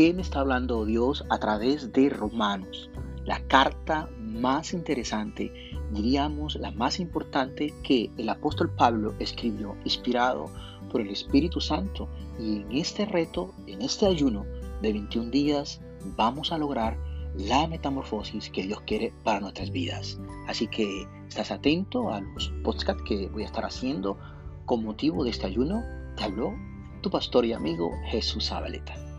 qué me está hablando Dios a través de Romanos? La carta más interesante, diríamos la más importante que el apóstol Pablo escribió, inspirado por el Espíritu Santo. Y en este reto, en este ayuno de 21 días, vamos a lograr la metamorfosis que Dios quiere para nuestras vidas. Así que estás atento a los podcasts que voy a estar haciendo con motivo de este ayuno. Te habló tu pastor y amigo Jesús Zabaleta.